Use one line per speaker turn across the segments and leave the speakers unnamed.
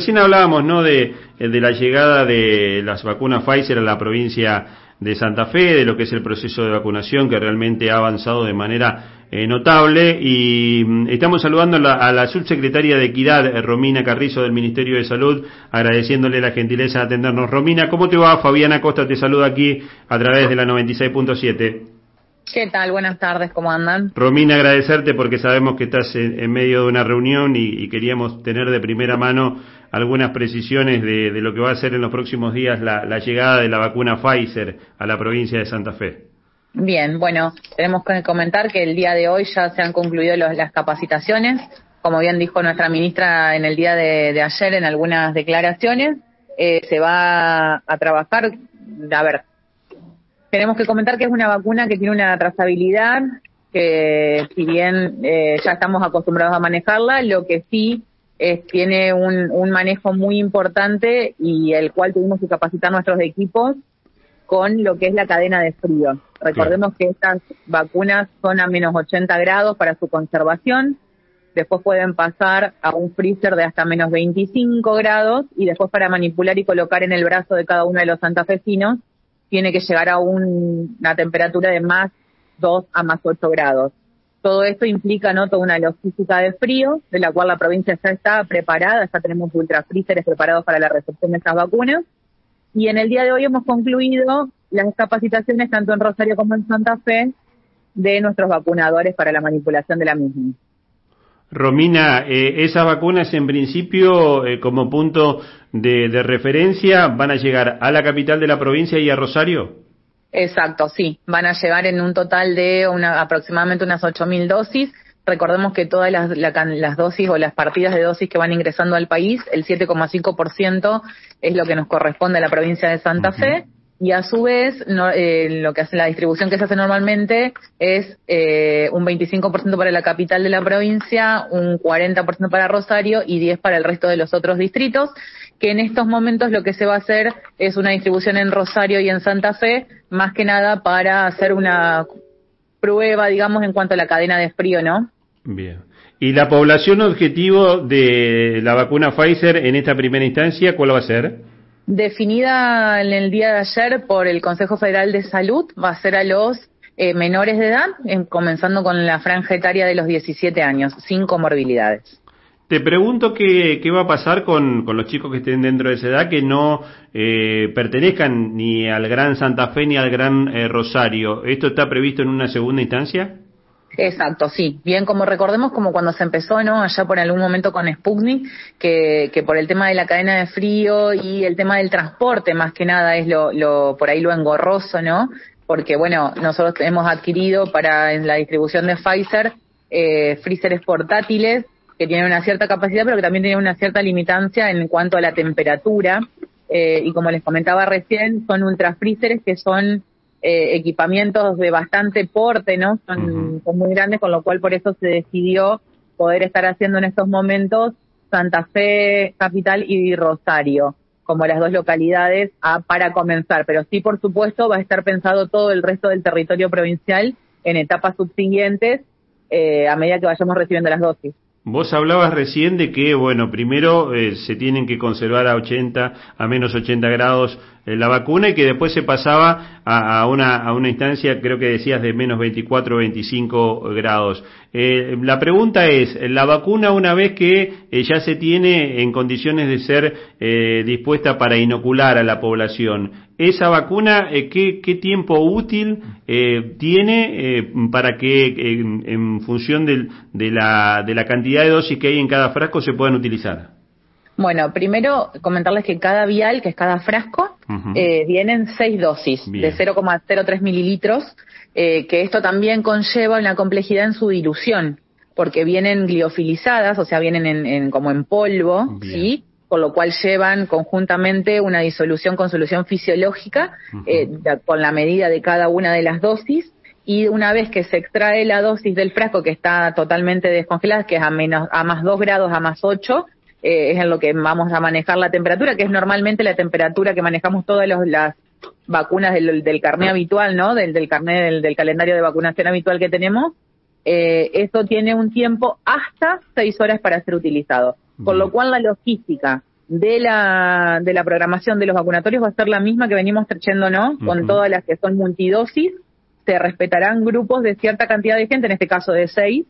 Recién hablábamos ¿no? de, de la llegada de las vacunas Pfizer a la provincia de Santa Fe, de lo que es el proceso de vacunación que realmente ha avanzado de manera eh, notable y mm, estamos saludando a la, subsecretaria de Equidad, eh, Romina Carrizo del Ministerio de Salud, agradeciéndole la gentileza de atendernos. Romina, ¿cómo te va? Fabiana Costa te saluda aquí a través de la 96.7.
¿Qué tal? Buenas tardes, ¿cómo andan?
Romina, agradecerte porque sabemos que estás en, medio de una reunión y, queríamos tener de primera mano algunas precisiones de, lo que va a ser en los próximos días la, llegada de la vacuna Pfizer a la provincia de Santa Fe.
Bien, bueno, tenemos que comentar que el día de hoy ya se han concluido las capacitaciones. Como bien dijo nuestra ministra en el día de, ayer en algunas declaraciones, eh, se va a trabajar, a ver, tenemos que comentar que es una vacuna que tiene una trazabilidad, que si bien eh, ya estamos acostumbrados a manejarla, lo que sí es, tiene un, manejo muy importante y el cual tuvimos que capacitar nuestros equipos con lo que es la cadena de frío. Recordemos que estas vacunas son a menos 80 grados para su conservación, después pueden pasar a un freezer de hasta menos 25 grados y después para manipular y colocar en el brazo de cada uno de los santafesinos tiene que llegar a una temperatura de más 2 a más 8 grados. Todo esto implica ¿no? toda una logística de frío, de la cual la provincia ya está preparada, ya tenemos ultrafreezers preparados para la recepción de estas vacunas. Y en el día de hoy hemos concluido las capacitaciones tanto en Rosario como en Santa Fe de nuestros vacunadores para la manipulación de la misma.
Romina, eh, esas vacunas en principio eh, como punto de, referencia van a llegar a la capital de la provincia y a Rosario.
Exacto, sí, van a llegar en un total de una, aproximadamente unas 8.000 dosis. Recordemos que todas las, las dosis o las partidas de dosis que van ingresando al país, el 7,5% es lo que nos corresponde a la provincia de Santa Fe y a su vez eh, lo que hace la distribución que se hace normalmente es eh, un 25% para la capital de la provincia, un 40% para Rosario y 10 para el resto de los otros distritos, que en estos momentos lo que se va a hacer es una distribución en Rosario y en Santa Fe, más que nada para hacer una prueba, digamos, en cuanto a la cadena de frío, ¿no?
Bien. ¿Y la población objetivo de la vacuna Pfizer en esta primera instancia, cuál va a ser?
Definida en el día de ayer por el Consejo Federal de Salud, va a ser a los eh, menores de edad, comenzando con la franja etaria de los 17 años, sin comorbilidades.
Te pregunto qué, qué va a pasar con, con, los chicos que estén dentro de esa edad que no eh, pertenezcan ni al Gran Santa Fe ni al Gran eh, Rosario. ¿Esto está previsto en una segunda instancia?
Exacto, sí. Bien, como recordemos, como cuando se empezó, ¿no? Allá por algún momento con Sputnik, que, que por el tema de la cadena de frío y el tema del transporte, más que nada, es lo, lo por ahí lo engorroso, ¿no? Porque, bueno, nosotros hemos adquirido para en la distribución de Pfizer eh, freezers portátiles que tienen una cierta capacidad, pero que también tienen una cierta limitancia en cuanto a la temperatura. Eh, y como les comentaba recién, son ultra freezers que son eh, equipamientos de bastante porte, ¿no? Son, son muy grandes, con lo cual por eso se decidió poder estar haciendo en estos momentos Santa Fe Capital y Rosario como las dos localidades a, para comenzar, pero sí, por supuesto, va a estar pensado todo el resto del territorio provincial en etapas subsiguientes eh, a medida que vayamos recibiendo las dosis.
Vos hablabas recién de que, bueno, primero eh, se tienen que conservar a 80, a menos 80 grados la vacuna y que después se pasaba a, una, a una instancia, creo que decías, de menos 24 o 25 grados. Eh, la pregunta es, ¿la vacuna una vez que eh, ya se tiene en condiciones de ser dispuesta para inocular a la población, esa vacuna, ¿qué, ¿qué, tiempo útil tiene para que en, función de, la, de la cantidad de dosis que hay en cada frasco se puedan utilizar?
Bueno, primero comentarles que cada vial, que es cada frasco, eh, vienen seis dosis de 0,03 mililitros, eh, que esto también conlleva una complejidad en su dilución, porque vienen gliofilizadas, o sea, vienen en, como en polvo, ¿sí? Por lo cual llevan conjuntamente una disolución con solución fisiológica eh, con la medida de cada una de las dosis y una vez que se extrae la dosis del frasco que está totalmente descongelada, que es a menos a más 2 grados, a más 8, eh, es en lo que vamos a manejar la temperatura, que es normalmente la temperatura que manejamos todas las vacunas del, del carné habitual, ¿no? Del, del carné del, calendario de vacunación habitual que tenemos. Eh, eso tiene un tiempo hasta seis horas para ser utilizado. Por lo cual la logística de la, de la programación de los vacunatorios va a ser la misma que venimos trayéndonos, con todas las que son multidosis. Se respetarán grupos de cierta cantidad de gente, en este caso de seis,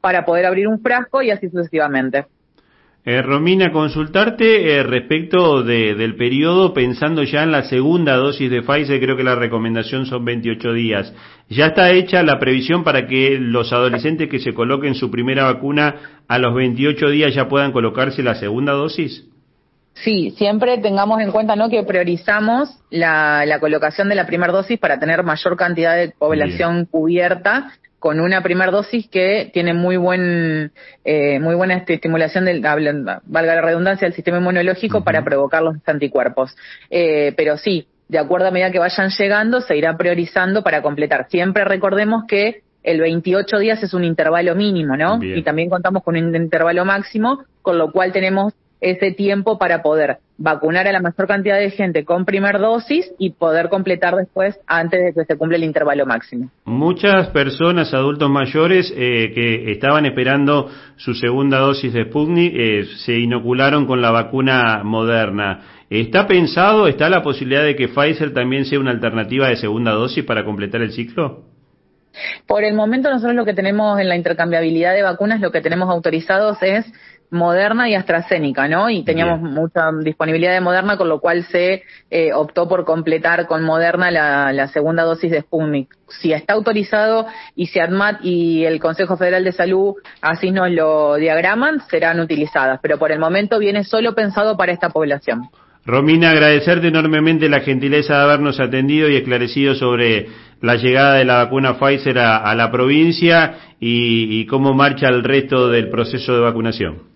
para poder abrir un frasco y así sucesivamente.
Eh, Romina, consultarte eh, respecto del periodo, pensando ya en la segunda dosis de Pfizer, creo que la recomendación son 28 días. ¿Ya está hecha la previsión para que los adolescentes que se coloquen su primera vacuna a los 28 días ya puedan colocarse la segunda dosis?
Sí, siempre tengamos en cuenta ¿no? que priorizamos la, colocación de la primera dosis para tener mayor cantidad de población cubierta con una primera dosis que tiene muy buen eh, muy buena estimulación del valga la redundancia del sistema inmunológico para provocar los anticuerpos. Eh, pero sí de acuerdo a medida que vayan llegando se irá priorizando para completar. Siempre recordemos que el 28 días es un intervalo mínimo, ¿no? Y también contamos con un intervalo máximo, con lo cual tenemos ese tiempo para poder vacunar a la mayor cantidad de gente con primer dosis y poder completar después antes de que se cumpla el intervalo máximo.
Muchas personas, adultos mayores, eh, que estaban esperando su segunda dosis de Sputnik, eh, se inocularon con la vacuna moderna. ¿Está pensado, está la posibilidad de que Pfizer también sea una alternativa de segunda dosis para completar el ciclo?
Por el momento nosotros lo que tenemos en la intercambiabilidad de vacunas, lo que tenemos autorizados es Moderna y AstraZeneca, ¿no? Y teníamos mucha disponibilidad de Moderna, con lo cual se eh, optó por completar con Moderna la, segunda dosis de Sputnik. Si está autorizado y si ADMAT y el Consejo Federal de Salud así nos lo diagraman, serán utilizadas, pero por el momento viene solo pensado para esta población.
Romina, agradecerte enormemente la gentileza de habernos atendido y esclarecido sobre la llegada de la vacuna Pfizer a, la provincia y cómo marcha el resto del proceso de vacunación.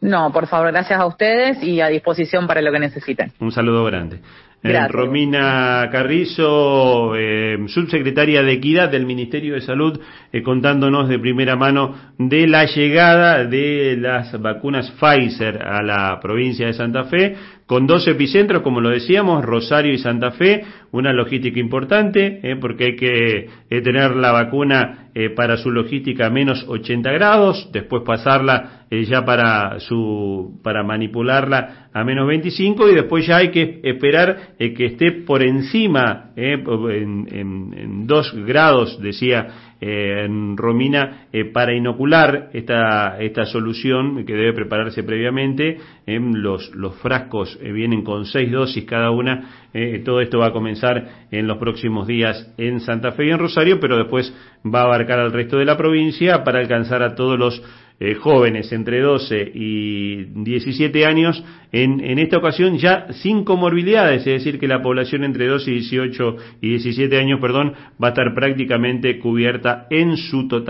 No, por favor, gracias a ustedes y a disposición para lo que necesiten.
Un saludo grande. Eh, Romina Carrizo, eh, subsecretaria de Equidad del Ministerio de Salud, eh, contándonos de primera mano de la llegada de las vacunas Pfizer a la provincia de Santa Fe, con dos epicentros, como lo decíamos, Rosario y Santa Fe, una logística importante, porque hay que tener la vacuna para su logística a menos 80 grados, después pasarla ya para su para manipularla a menos 25 y después ya hay que esperar eh, que esté por encima, eh, en, dos grados, decía eh, Romina, para inocular esta, esta solución que debe prepararse previamente. los, los frascos vienen con seis dosis cada una. todo esto va a comenzar en los próximos días en Santa Fe y en Rosario, pero después va a abarcar al resto de la provincia para alcanzar a todos los eh, jóvenes entre 12 y 17 años, en, en, esta ocasión ya sin comorbilidades, es decir, que la población entre 12 y 18 y 17 años, perdón, va a estar prácticamente cubierta en su totalidad.